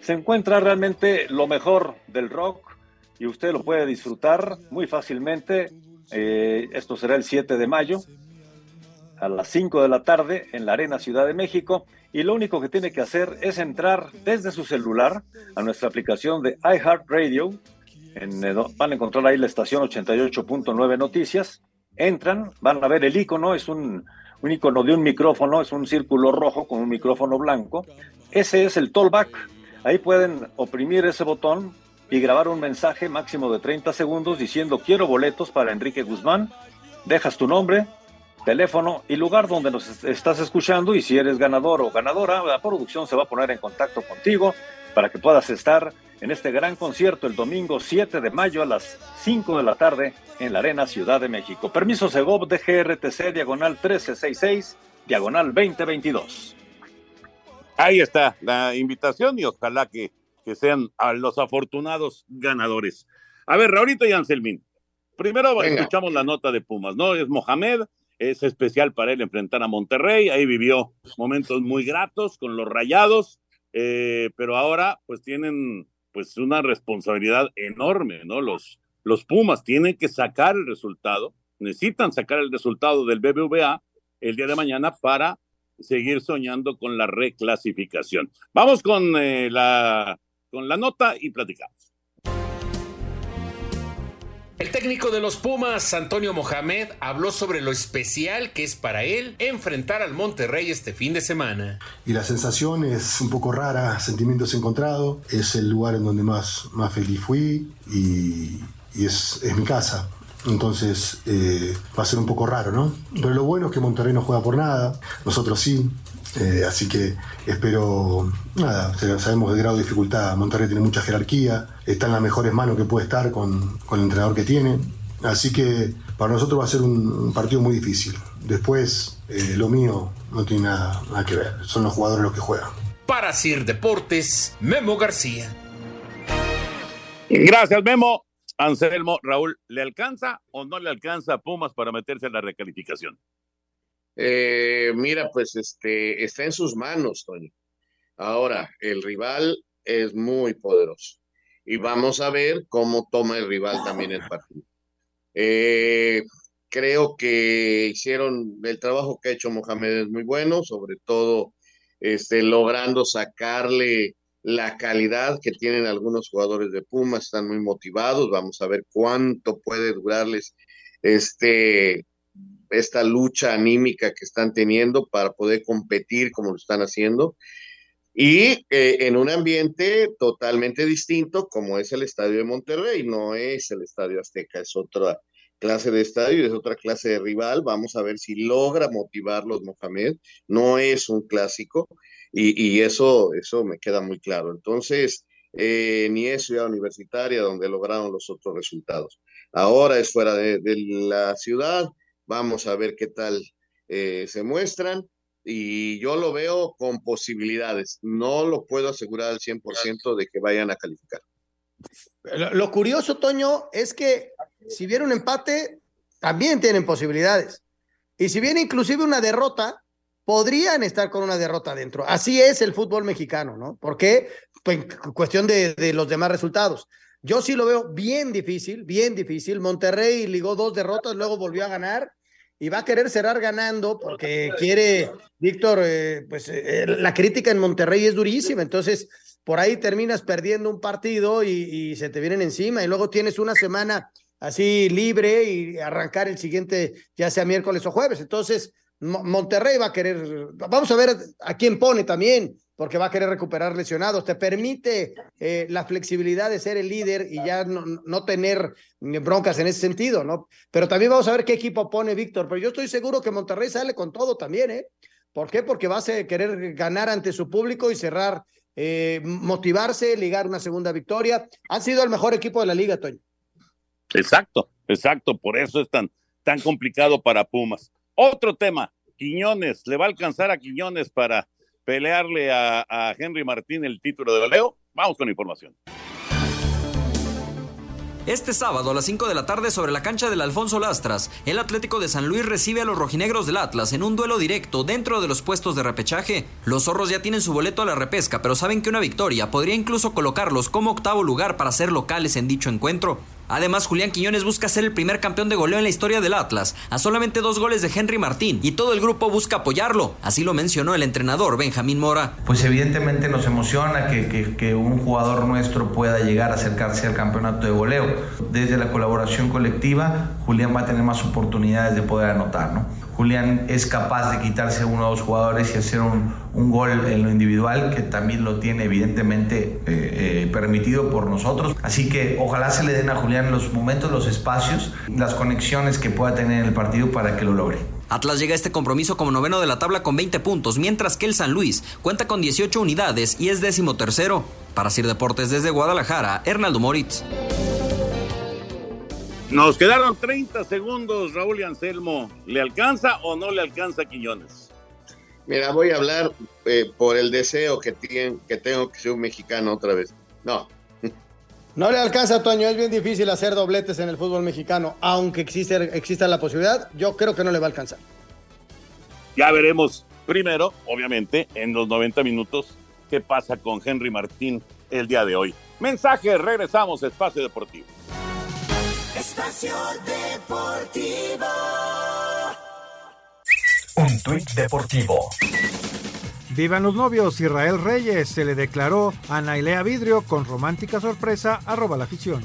se encuentra realmente lo mejor del rock y usted lo puede disfrutar muy fácilmente. Eh, esto será el 7 de mayo a las 5 de la tarde en la Arena Ciudad de México y lo único que tiene que hacer es entrar desde su celular a nuestra aplicación de iHeartRadio. Eh, van a encontrar ahí la estación 88.9 Noticias. Entran, van a ver el icono, es un, un icono de un micrófono, es un círculo rojo con un micrófono blanco. Ese es el tollback. Ahí pueden oprimir ese botón y grabar un mensaje máximo de 30 segundos diciendo quiero boletos para Enrique Guzmán. Dejas tu nombre, teléfono y lugar donde nos est- estás escuchando y si eres ganador o ganadora, la producción se va a poner en contacto contigo para que puedas estar en este gran concierto el domingo 7 de mayo a las 5 de la tarde en la Arena Ciudad de México. Permiso Segov DGRTC diagonal 1366 diagonal 2022. Ahí está la invitación y ojalá que, que sean a los afortunados ganadores. A ver, Raulito y Anselmín. Primero Venga. escuchamos la nota de Pumas, ¿no? Es Mohamed, es especial para él enfrentar a Monterrey, ahí vivió momentos muy gratos con los rayados, eh, pero ahora pues tienen pues una responsabilidad enorme, ¿no? Los, los Pumas tienen que sacar el resultado, necesitan sacar el resultado del BBVA el día de mañana para seguir soñando con la reclasificación. Vamos con, eh, la, con la nota y platicamos. El técnico de los Pumas, Antonio Mohamed, habló sobre lo especial que es para él enfrentar al Monterrey este fin de semana. Y la sensación es un poco rara, sentimientos encontrados. Es el lugar en donde más, más feliz fui y, es, es mi casa. Entonces eh, va a ser un poco raro, ¿no? Pero lo bueno es que Monterrey no juega por nada, nosotros sí. Eh, así que espero, nada, o sea, sabemos el grado de dificultad. Monterrey tiene mucha jerarquía, está en las mejores manos que puede estar con, con el entrenador que tiene. Así que para nosotros va a ser un, un partido muy difícil. Después, eh, lo mío no tiene nada, nada que ver, son los jugadores los que juegan. Para Sir Deportes, Memo García. Gracias, Memo. Anselmo, Raúl, ¿le alcanza o no le alcanza a Pumas para meterse en la recalificación? Eh, mira, pues este está en sus manos, Toño. Ahora, el rival es muy poderoso y vamos a ver cómo toma el rival también el partido. Eh, creo que hicieron el trabajo que ha hecho Mohamed es muy bueno, sobre todo este, logrando sacarle la calidad que tienen algunos jugadores de Pumas, están muy motivados, vamos a ver cuánto puede durarles este esta lucha anímica que están teniendo para poder competir como lo están haciendo y eh, en un ambiente totalmente distinto como es el estadio de Monterrey, no es el estadio Azteca, es otra, clase de estadio y es otra clase de rival. Vamos a ver si logra motivarlos Mohamed. No es un clásico y, eso, eso me queda muy claro. Entonces, eh, ni es ciudad universitaria donde lograron los otros resultados. Ahora es fuera de, la ciudad. Vamos a ver qué tal eh, se muestran y yo lo veo con posibilidades. No lo puedo asegurar al 100% de que vayan a calificar. Lo, curioso, Toño, es que si viene un empate, también tienen posibilidades. Y si viene inclusive una derrota, podrían estar con una derrota dentro. Así es el fútbol mexicano, ¿no? Porque pues, en cuestión de, de, los demás resultados. Yo sí lo veo bien difícil, bien difícil. Monterrey ligó dos derrotas, luego volvió a ganar y va a querer cerrar ganando porque quiere, Víctor, eh, pues eh, la crítica en Monterrey es durísima, entonces por ahí terminas perdiendo un partido y, se te vienen encima y luego tienes una semana así libre y arrancar el siguiente, ya sea miércoles o jueves. Entonces, Monterrey va a querer, vamos a ver a quién pone también, porque va a querer recuperar lesionados. Te permite eh, la flexibilidad de ser el líder y ya no, no, tener broncas en ese sentido, ¿no? Pero también vamos a ver qué equipo pone Víctor. Pero yo estoy seguro que Monterrey sale con todo también, ¿eh? ¿Por qué? Porque va a querer ganar ante su público y cerrar eh, motivarse, ligar una segunda victoria. Han sido el mejor equipo de la liga, Toño. Exacto, exacto, por eso es tan, tan complicado para Pumas. Otro tema, Quiñones, ¿le va a alcanzar a Quiñones para pelearle a, Henry Martín el título de goleo? Vamos con información. Este sábado a las 5 de la tarde sobre la cancha del Alfonso Lastras, el Atlético de San Luis recibe a los rojinegros del Atlas en un duelo directo dentro de los puestos de repechaje. Los zorros ya tienen su boleto a la repesca, pero saben que una victoria podría incluso colocarlos como octavo lugar para ser locales en dicho encuentro. Además, Julián Quiñones busca ser el primer campeón de goleo en la historia del Atlas, a solamente dos goles de Henry Martín, y todo el grupo busca apoyarlo. Así lo mencionó el entrenador Benjamín Mora. Pues evidentemente nos emociona que, un jugador nuestro pueda llegar a acercarse al campeonato de goleo. Desde la colaboración colectiva, Julián va a tener más oportunidades de poder anotar, ¿no? Julián es capaz de quitarse uno o dos jugadores y hacer un, un gol en lo individual, que también lo tiene evidentemente eh, eh, permitido por nosotros. Así que ojalá se le den a Julián los momentos, los espacios, las conexiones que pueda tener en el partido para que lo logre. Atlas llega a este compromiso como noveno de la tabla con 20 puntos, mientras que el San Luis cuenta con 18 unidades y es décimo tercero. Para Sir Deportes desde Guadalajara, Hernaldo Moritz. Nos quedaron 30 segundos, Raúl y Anselmo. ¿Le alcanza o no le alcanza a Quiñones? Mira, voy a hablar eh, por el deseo que, que tengo que ser un mexicano otra vez. No. No le alcanza, Toño. Es bien difícil hacer dobletes en el fútbol mexicano. Aunque existe, exista la posibilidad, yo creo que no le va a alcanzar. Ya veremos primero, obviamente, en los 90 minutos, qué pasa con Henry Martín el día de hoy. Mensaje, regresamos a Espacio Deportivo. Espacio Deportivo. Un tuit deportivo. Vivan los novios, Israel Reyes se le declaró a Nailea Vidrio con romántica sorpresa, arroba la afición.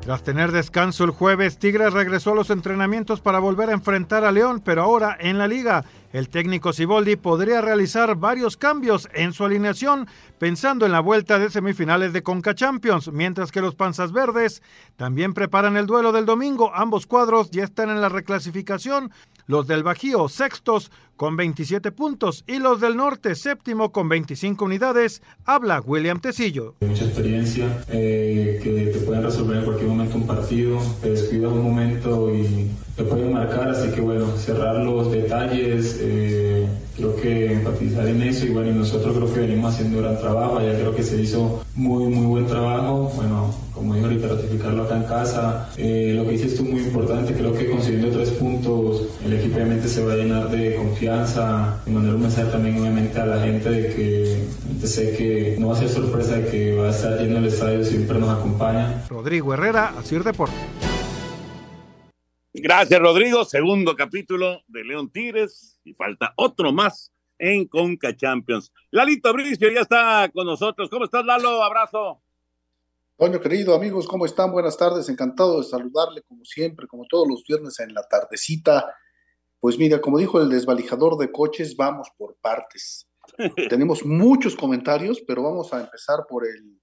Tras tener descanso el jueves, Tigres regresó a los entrenamientos para volver a enfrentar a León, pero ahora en la liga. El técnico Siboldi podría realizar varios cambios en su alineación pensando en la vuelta de semifinales de Conca Champions, mientras que los Panzas Verdes también preparan el duelo del domingo. Ambos cuadros ya están en la reclasificación los del Bajío sextos con 27 puntos y los del norte séptimo con 25 unidades, habla William Tecillo. Mucha experiencia, eh, que te pueden resolver en cualquier momento un partido, te un momento y te pueden marcar, así que bueno, cerrar los detalles, eh, creo que enfatizar en eso y bueno, nosotros creo que venimos haciendo un gran trabajo, ya creo que se hizo muy, muy buen trabajo, bueno, como dijo ahorita, ratificarlo acá en casa, eh, lo que dices tú muy importante, creo que consiguiendo tres puntos, el equipo obviamente se va a llenar de confianza y mandar un mensaje también obviamente a la gente de que sé que no va a ser sorpresa de que va a estar lleno el estadio, siempre nos acompaña. Rodrigo Herrera, Asir Deportes. Gracias, Rodrigo. Segundo capítulo de León Tigres y falta otro más en Conca Champions. Lalito Bricio ya está con nosotros. ¿Cómo estás, Lalo? Abrazo. Toño, querido amigos, ¿cómo están? Buenas tardes. Encantado de saludarle como siempre, como todos los viernes en la tardecita. Pues mira, como dijo el desvalijador de coches, vamos por partes. Tenemos muchos comentarios, pero vamos a empezar por el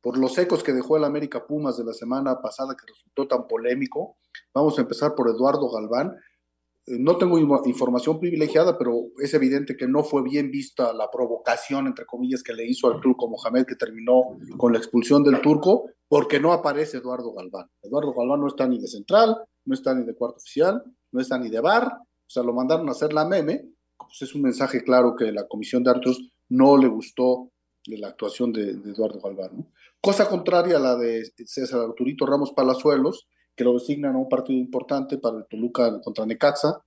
por los ecos que dejó el América Pumas de la semana pasada que resultó tan polémico. Vamos a empezar por Eduardo Galván. Eh, no tengo información privilegiada, pero es evidente que no fue bien vista la provocación, entre comillas, que le hizo al turco Mohamed, que terminó con la expulsión del turco, porque no aparece Eduardo Galván. Eduardo Galván no está ni de central, no está ni de cuarto oficial, no está ni de bar, o sea, lo mandaron a hacer la meme. Pues es un mensaje claro que la comisión de árbitros no le gustó de la actuación de, Eduardo Galván. Cosa contraria a la de César Arturito Ramos Palazuelos, que lo designan a un partido importante para el Toluca contra Necaxa.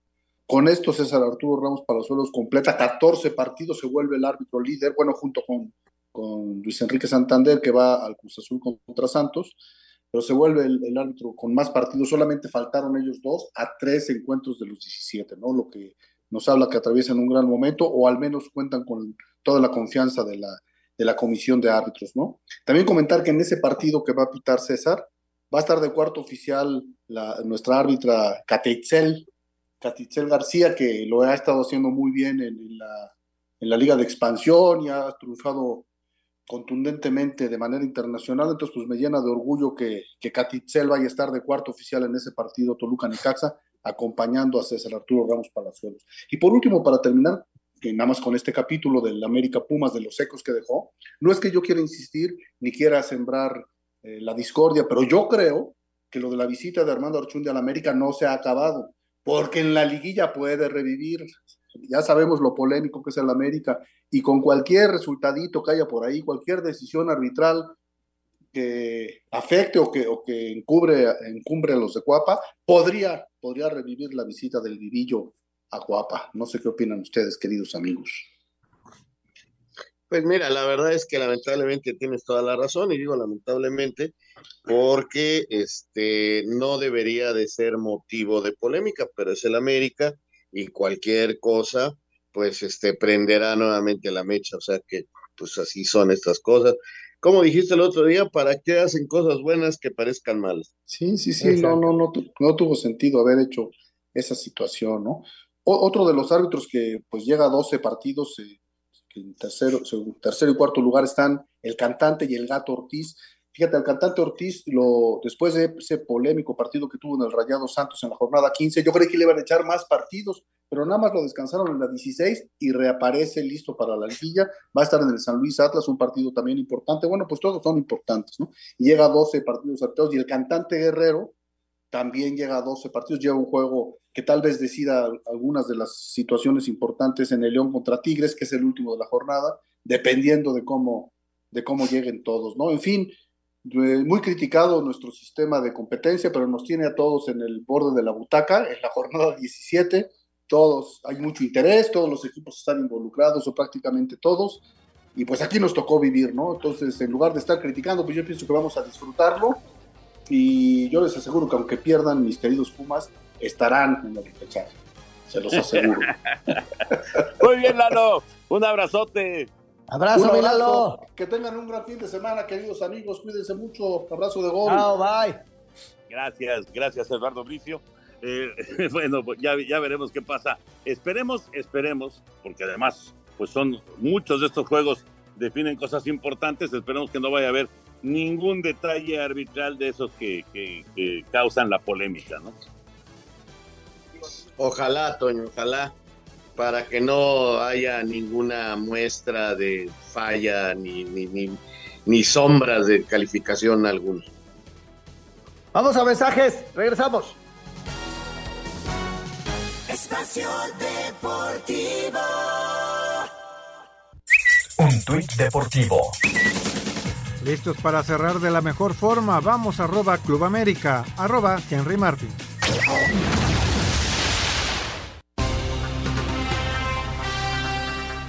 Con esto César Arturo Ramos Palazuelos completa 14 partidos, se vuelve el árbitro líder, bueno, junto con, con Luis Enrique Santander, que va al Cruz Azul contra Santos, pero se vuelve el, árbitro con más partidos, solamente faltaron ellos dos a tres encuentros de los 17, ¿no? Lo que nos habla que atraviesan un gran momento o al menos cuentan con toda la confianza de la, de la comisión de árbitros, ¿no? También comentar que en ese partido que va a pitar César, Va a estar de cuarto oficial la, nuestra árbitra Catitzel, Catitzel García, que lo ha estado haciendo muy bien en, la, en la Liga de Expansión y ha triunfado contundentemente de manera internacional, entonces pues me llena de orgullo que, que vaya a estar de cuarto oficial en ese partido Toluca-Necaxa, acompañando a César Arturo Ramos Palazuelos. Y por último, para terminar, que nada más con este capítulo del América Pumas, de los ecos que dejó, no es que yo quiera insistir ni quiera sembrar eh, la discordia, pero yo creo que lo de la visita de Armando Archundia a la América no se ha acabado, porque en la liguilla puede revivir. Ya sabemos lo polémico que es el América, y con cualquier resultadito que haya por ahí, cualquier decisión arbitral que afecte o que, o que encubre, encumbre a los de Cuapa, podría, podría revivir la visita del Vivillo a Cuapa. No sé qué opinan ustedes, queridos amigos. Pues mira, la verdad es que lamentablemente tienes toda la razón, y digo lamentablemente, porque este no debería de ser motivo de polémica, pero es el América y cualquier cosa, pues este prenderá nuevamente la mecha, o sea que pues así son estas cosas. Como dijiste el otro día, ¿para qué hacen cosas buenas que parezcan malas? Sí, sí, sí, no, no, no, no tuvo sentido haber hecho esa situación, ¿no? otro de los árbitros que pues llega a 12 partidos, eh, en tercero, tercero y cuarto lugar están el cantante y el gato Ortiz. Fíjate, el cantante Ortiz, lo, después de ese polémico partido que tuvo en el Rayado Santos en la jornada 15, yo creí que le iban a echar más partidos, pero nada más lo descansaron en la 16 y reaparece listo para la liguilla. Va a estar en el San Luis Atlas, un partido también importante. Bueno, pues todos son importantes, ¿no? Y llega a 12 partidos sorteados y el cantante Guerrero también llega a 12 partidos, lleva un juego que tal vez decida algunas de las situaciones importantes en el León contra Tigres, que es el último de la jornada, dependiendo de cómo, de cómo lleguen todos, ¿no? En fin, eh, muy criticado nuestro sistema de competencia, pero nos tiene a todos en el borde de la butaca, en la jornada 17, todos, hay mucho interés, todos los equipos están involucrados o prácticamente todos, y pues aquí nos tocó vivir, ¿no? Entonces, en lugar de estar criticando, pues yo pienso que vamos a disfrutarlo, y yo les aseguro que aunque pierdan mis queridos Pumas, estarán en el repechaje. Se los aseguro. Muy bien, Lalo. Un abrazote. Abrazo, Lalo. Que tengan un gran fin de semana, queridos amigos. Cuídense mucho. Abrazo de gol. Chao, bye. Gracias, gracias, Eduardo Bricio. Eh, bueno, pues ya, ya veremos qué pasa. Esperemos, esperemos, porque además, pues son muchos de estos juegos definen cosas importantes. Esperemos que no vaya a haber ningún detalle arbitral de esos que, que causan la polémica, ¿no? Ojalá, Toño, ojalá, para que no haya ninguna muestra de falla ni, ni, ni, sombras de calificación alguna. Vamos a mensajes, regresamos. Espacio Deportivo. Un tuit deportivo. Listos para cerrar de la mejor forma. Vamos arroba Club América, arroba Henry Martin.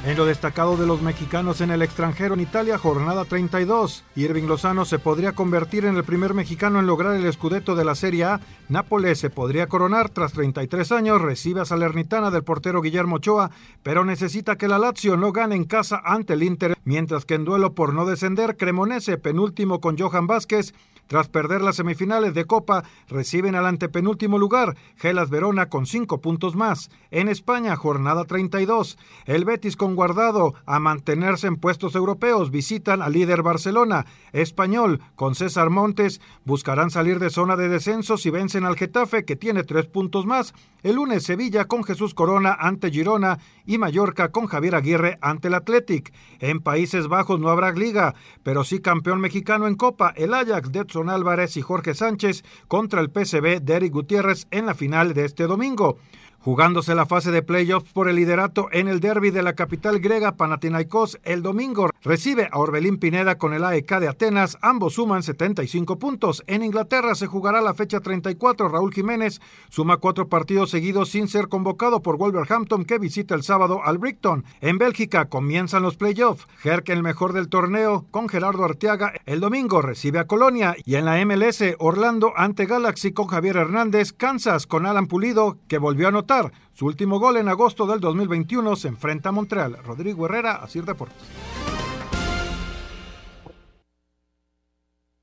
En lo destacado de los mexicanos en el extranjero en Italia, jornada 32. Irving Lozano se podría convertir en el primer mexicano en lograr el escudeto de la Serie A. Nápoles se podría coronar tras 33 años, recibe a Salernitana del portero Guillermo Ochoa, pero necesita que la Lazio no gane en casa ante el Inter, mientras que en duelo por no descender, Cremonese, penúltimo con Johan Vázquez, tras perder las semifinales de Copa, reciben al antepenúltimo lugar, Gelas Verona con cinco puntos más. En España, jornada 32. El Betis con Guardado a mantenerse en puestos europeos. Visitan al líder Barcelona. Español, con César Montes, buscarán salir de zona de descenso si vencen al Getafe, que tiene tres puntos más. El lunes Sevilla con Jesús Corona ante Girona y Mallorca con Javier Aguirre ante el Athletic. En Países Bajos no habrá liga, pero sí campeón mexicano en Copa, el Ajax de Edson Álvarez y Jorge Sánchez contra el PSV de Eric Gutiérrez en la final de este domingo. Jugándose la fase de playoffs por el liderato en el derby de la capital griega Panathinaikos el domingo, recibe a Orbelín Pineda con el AEK de Atenas, ambos suman 75 puntos. En Inglaterra se jugará la fecha 34, Raúl Jiménez suma cuatro partidos seguidos sin ser convocado por Wolverhampton que visita el sábado al Brighton. En Bélgica comienzan los playoffs, Herc el mejor del torneo con Gerardo Arteaga el domingo recibe a Colonia. Y en la MLS Orlando ante Galaxy con Javier Hernández, Kansas con Alan Pulido que volvió a anotar su último gol en agosto del 2021 se enfrenta a Montreal. Rodrigo Herrera, Asir Deportes.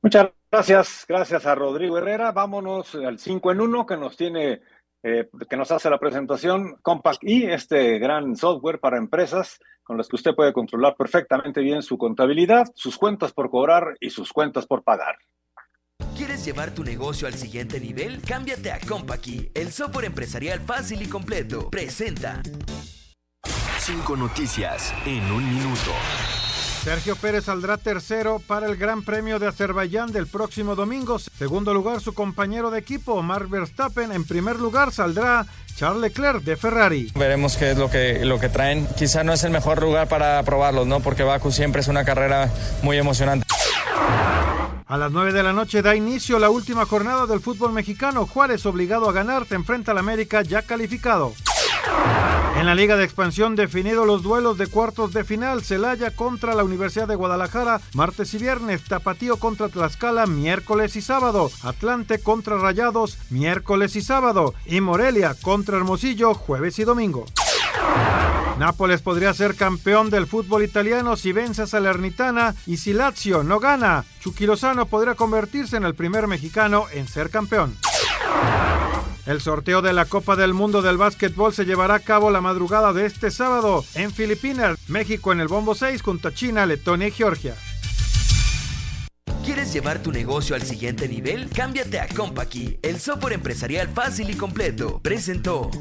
Muchas gracias, gracias a Rodrigo Herrera. Vámonos al 5 en 1 que nos tiene, eh, que nos hace la presentación Compact y este gran software para empresas con los que usted puede controlar perfectamente bien su contabilidad, sus cuentas por cobrar y sus cuentas por pagar. ¿Quieres llevar tu negocio al siguiente nivel? Cámbiate a Compaqui, el software empresarial fácil y completo. Presenta. Cinco noticias en un minuto. Sergio Pérez saldrá tercero para el Gran Premio de Azerbaiyán del próximo domingo. Segundo lugar, su compañero de equipo, Mark Verstappen. En primer lugar, saldrá Charles Leclerc de Ferrari. Veremos qué es lo que, lo que traen. Quizá no es el mejor lugar para probarlos, ¿no? Porque Baku siempre es una carrera muy emocionante. A las 9 de la noche da inicio la última jornada del fútbol mexicano. Juárez, obligado a ganar, se enfrenta al América ya calificado. En la Liga de Expansión definido los duelos de cuartos de final, Celaya contra la Universidad de Guadalajara, martes y viernes, Tapatío contra Tlaxcala, miércoles y sábado, Atlante contra Rayados, miércoles y sábado, y Morelia contra Hermosillo, jueves y domingo. Nápoles podría ser campeón del fútbol italiano si vence a Salernitana y si Lazio no gana. Chucky podría convertirse en el primer mexicano en ser campeón. El sorteo de la Copa del Mundo del Básquetbol se llevará a cabo la madrugada de este sábado en Filipinas, México en el Bombo 6 junto a China, Letonia y Georgia. ¿Quieres llevar tu negocio al siguiente nivel? Cámbiate a Compaqui, el software empresarial fácil y completo. Presentó.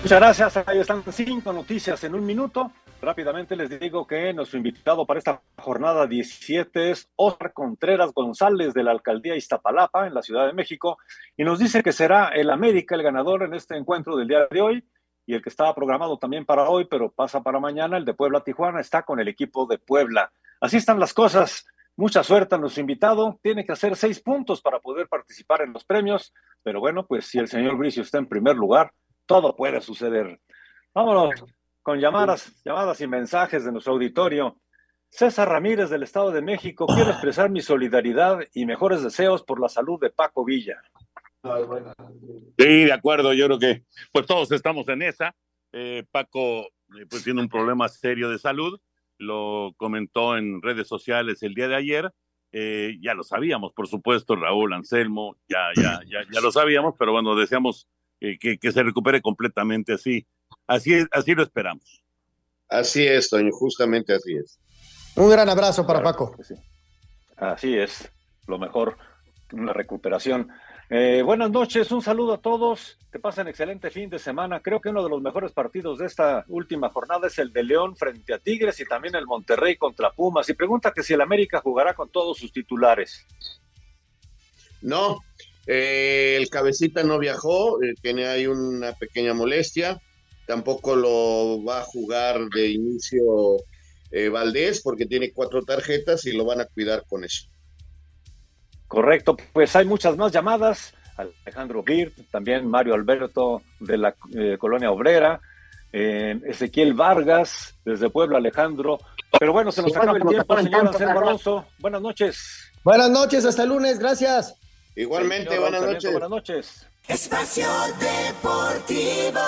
Muchas gracias. Ahí están cinco noticias en un minuto. Rápidamente les digo que nuestro invitado para esta jornada 17 es Oscar Contreras González de la alcaldía Iztapalapa en la Ciudad de México y nos dice que será el América el ganador en este encuentro del día de hoy y el que estaba programado también para hoy, pero pasa para mañana, el de Puebla Tijuana, está con el equipo de Puebla. Así están las cosas. Mucha suerte a nuestro invitado. Tiene que hacer seis puntos para poder participar en los premios, pero bueno, pues si el señor Bricio está en primer lugar, todo puede suceder. Vámonos con llamadas, llamadas y mensajes de nuestro auditorio. César Ramírez del Estado de México, quiero expresar mi solidaridad y mejores deseos por la salud de Paco Villa. Sí, de acuerdo, yo creo que pues todos estamos en esa. Eh, Paco eh, pues tiene un problema serio de salud, lo comentó en redes sociales el día de ayer. Eh, ya lo sabíamos, por supuesto, Raúl Anselmo, ya, ya, ya, ya lo sabíamos, pero bueno, deseamos que, que, se recupere completamente así. Así, es, así lo esperamos. Así es, Toño, justamente así es. Un gran abrazo para Paco. Sí. Así es, lo mejor, una recuperación. Eh, buenas noches, un saludo a todos, que pasen excelente fin de semana. Creo que uno de los mejores partidos de esta última jornada es el de León frente a Tigres y también el Monterrey contra Pumas. Y pregunta que si el América jugará con todos sus titulares. No, eh, el cabecita no viajó, eh, tiene ahí una pequeña molestia. Tampoco lo va a jugar de inicio eh, Valdés porque tiene cuatro tarjetas y lo van a cuidar con eso. Correcto, pues hay muchas más llamadas. Alejandro Birt, también Mario Alberto de la eh, Colonia Obrera, eh, Ezequiel Vargas desde Puebla, Alejandro. Pero bueno, se nos acaba el tiempo, señor Anselmo Alonso. Buenas noches. Buenas noches, hasta el lunes, gracias. Igualmente, buenas noches. Buenas noches. Espacio Deportivo.